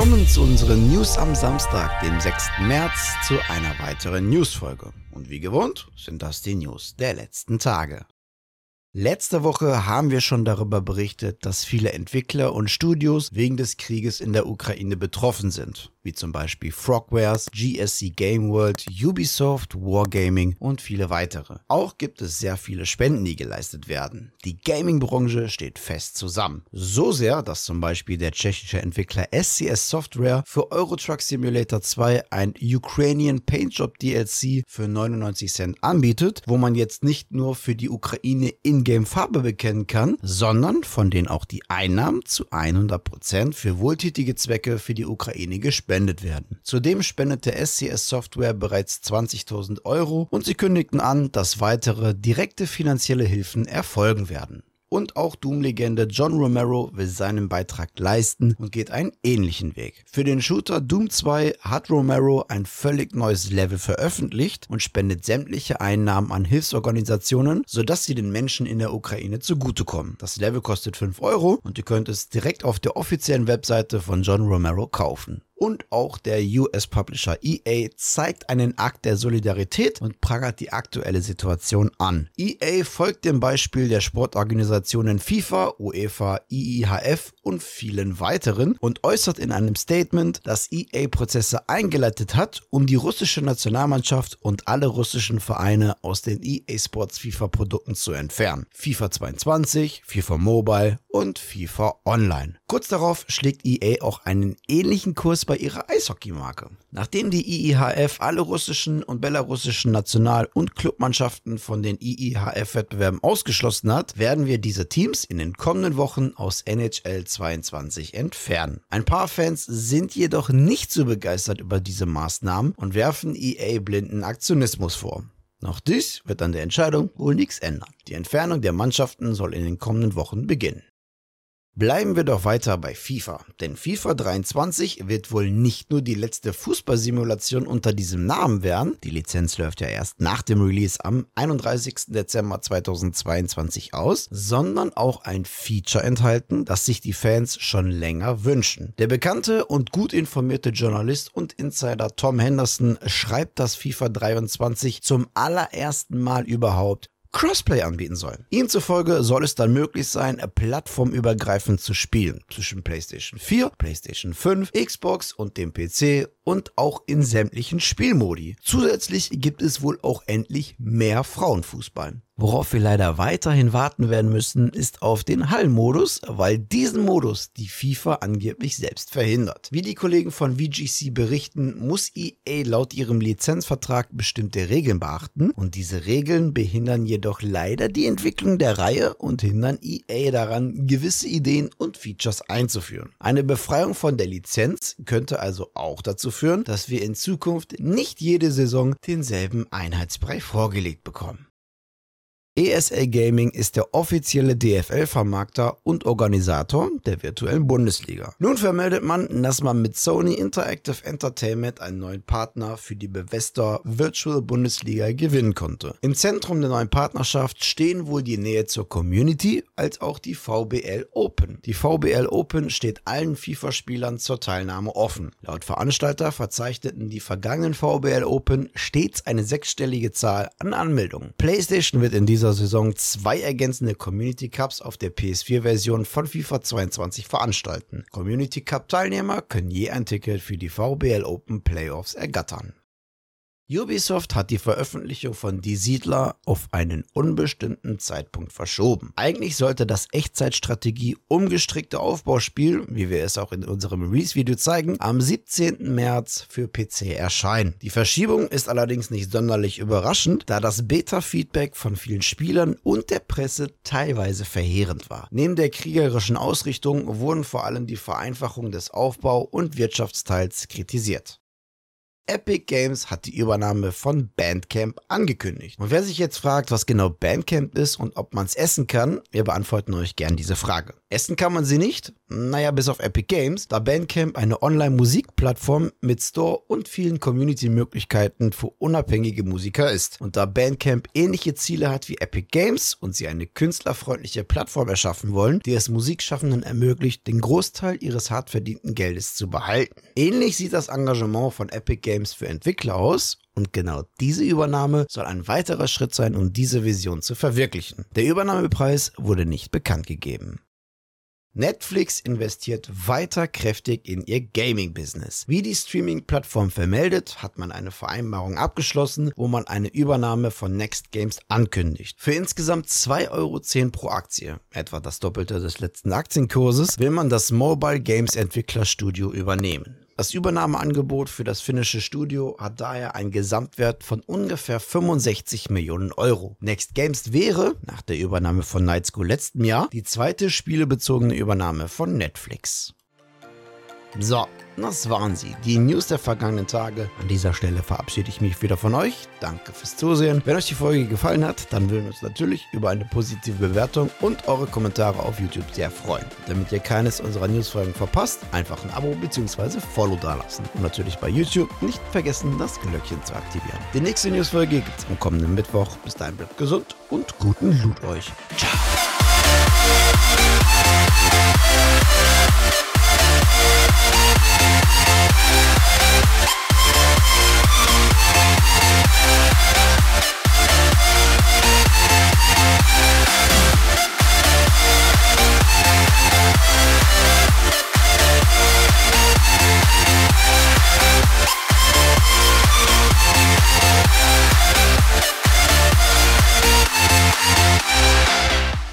Willkommen zu unseren News am Samstag, dem 6. März, zu einer weiteren Newsfolge. Und wie gewohnt sind das die News der letzten Tage. Letzte Woche haben wir schon darüber berichtet, dass viele Entwickler und Studios wegen des Krieges in der Ukraine betroffen sind wie zum Beispiel Frogwares, GSC Game World, Ubisoft, Wargaming und viele weitere. Auch gibt es sehr viele Spenden, die geleistet werden. Die Gaming-Branche steht fest zusammen. So sehr, dass zum Beispiel der tschechische Entwickler SCS Software für Euro Truck Simulator 2 ein Ukrainian Paintjob DLC für 99 Cent anbietet, wo man jetzt nicht nur für die Ukraine in-game Farbe bekennen kann, sondern von denen auch die Einnahmen zu 100% für wohltätige Zwecke für die Ukraine gespendet gespendet werden. Zudem spendete SCS Software bereits 20.000 Euro und sie kündigten an, dass weitere direkte finanzielle Hilfen erfolgen werden. Und auch Doom-Legende John Romero will seinen Beitrag leisten und geht einen ähnlichen Weg. Für den Shooter Doom 2 hat Romero ein völlig neues Level veröffentlicht und spendet sämtliche Einnahmen an Hilfsorganisationen, sodass sie den Menschen in der Ukraine zugutekommen. Das Level kostet 5 Euro und ihr könnt es direkt auf der offiziellen Webseite von John Romero kaufen und auch der US-Publisher EA zeigt einen Akt der Solidarität und prangert die aktuelle Situation an. EA folgt dem Beispiel der Sportorganisationen FIFA, UEFA, IIHF und vielen weiteren und äußert in einem Statement, dass EA Prozesse eingeleitet hat, um die russische Nationalmannschaft und alle russischen Vereine aus den EA Sports FIFA Produkten zu entfernen. FIFA 22, FIFA Mobile und FIFA Online. Kurz darauf schlägt EA auch einen ähnlichen Kurs bei ihrer Eishockeymarke. Nachdem die IIHF alle russischen und belarussischen National- und Clubmannschaften von den IIHF-Wettbewerben ausgeschlossen hat, werden wir diese Teams in den kommenden Wochen aus NHL 22 entfernen. Ein paar Fans sind jedoch nicht so begeistert über diese Maßnahmen und werfen EA blinden Aktionismus vor. Noch dies wird an der Entscheidung wohl nichts ändern. Die Entfernung der Mannschaften soll in den kommenden Wochen beginnen. Bleiben wir doch weiter bei FIFA, denn FIFA 23 wird wohl nicht nur die letzte Fußballsimulation unter diesem Namen werden, die Lizenz läuft ja erst nach dem Release am 31. Dezember 2022 aus, sondern auch ein Feature enthalten, das sich die Fans schon länger wünschen. Der bekannte und gut informierte Journalist und Insider Tom Henderson schreibt, dass FIFA 23 zum allerersten Mal überhaupt Crossplay anbieten soll. Ihm zufolge soll es dann möglich sein, plattformübergreifend zu spielen zwischen PlayStation 4, PlayStation 5, Xbox und dem PC und auch in sämtlichen Spielmodi. Zusätzlich gibt es wohl auch endlich mehr Frauenfußball. Worauf wir leider weiterhin warten werden müssen, ist auf den Hallenmodus, weil diesen Modus die FIFA angeblich selbst verhindert. Wie die Kollegen von VGC berichten, muss EA laut ihrem Lizenzvertrag bestimmte Regeln beachten und diese Regeln behindern jedoch leider die Entwicklung der Reihe und hindern EA daran, gewisse Ideen und Features einzuführen. Eine Befreiung von der Lizenz könnte also auch dazu führen, dass wir in Zukunft nicht jede Saison denselben Einheitsbrei vorgelegt bekommen. ESL Gaming ist der offizielle DFL-Vermarkter und Organisator der virtuellen Bundesliga. Nun vermeldet man, dass man mit Sony Interactive Entertainment einen neuen Partner für die Bethesda Virtual Bundesliga gewinnen konnte. Im Zentrum der neuen Partnerschaft stehen wohl die Nähe zur Community als auch die VBL Open. Die VBL Open steht allen FIFA-Spielern zur Teilnahme offen. Laut Veranstalter verzeichneten die vergangenen VBL Open stets eine sechsstellige Zahl an Anmeldungen. PlayStation wird in dieser dieser Saison zwei ergänzende Community Cups auf der PS4-Version von FIFA 22 veranstalten. Community Cup-Teilnehmer können je ein Ticket für die VBL Open Playoffs ergattern. Ubisoft hat die Veröffentlichung von Die Siedler auf einen unbestimmten Zeitpunkt verschoben. Eigentlich sollte das Echtzeitstrategie umgestrickte Aufbauspiel, wie wir es auch in unserem Release-Video zeigen, am 17. März für PC erscheinen. Die Verschiebung ist allerdings nicht sonderlich überraschend, da das Beta-Feedback von vielen Spielern und der Presse teilweise verheerend war. Neben der kriegerischen Ausrichtung wurden vor allem die Vereinfachung des Aufbau- und Wirtschaftsteils kritisiert. Epic Games hat die Übernahme von Bandcamp angekündigt. Und wer sich jetzt fragt, was genau Bandcamp ist und ob man es essen kann, wir beantworten euch gern diese Frage. Essen kann man sie nicht? Naja, bis auf Epic Games, da Bandcamp eine Online-Musikplattform mit Store und vielen Community-Möglichkeiten für unabhängige Musiker ist. Und da Bandcamp ähnliche Ziele hat wie Epic Games und sie eine künstlerfreundliche Plattform erschaffen wollen, die es Musikschaffenden ermöglicht, den Großteil ihres hart verdienten Geldes zu behalten. Ähnlich sieht das Engagement von Epic Games für Entwickler aus und genau diese Übernahme soll ein weiterer Schritt sein, um diese Vision zu verwirklichen. Der Übernahmepreis wurde nicht bekannt gegeben. Netflix investiert weiter kräftig in ihr Gaming-Business. Wie die Streaming-Plattform vermeldet, hat man eine Vereinbarung abgeschlossen, wo man eine Übernahme von Next Games ankündigt. Für insgesamt 2,10 Euro pro Aktie, etwa das Doppelte des letzten Aktienkurses, will man das Mobile Games Entwicklerstudio übernehmen. Das Übernahmeangebot für das finnische Studio hat daher einen Gesamtwert von ungefähr 65 Millionen Euro. Next Games wäre, nach der Übernahme von Night School letzten Jahr, die zweite spielebezogene Übernahme von Netflix. So, das waren sie, die News der vergangenen Tage. An dieser Stelle verabschiede ich mich wieder von euch. Danke fürs Zusehen. Wenn euch die Folge gefallen hat, dann würden wir uns natürlich über eine positive Bewertung und eure Kommentare auf YouTube sehr freuen. Damit ihr keines unserer Newsfolgen verpasst, einfach ein Abo bzw. Follow dalassen. Und natürlich bei YouTube nicht vergessen, das Glöckchen zu aktivieren. Die nächste Newsfolge gibt es am kommenden Mittwoch. Bis dahin bleibt gesund und guten Loot euch. Ciao.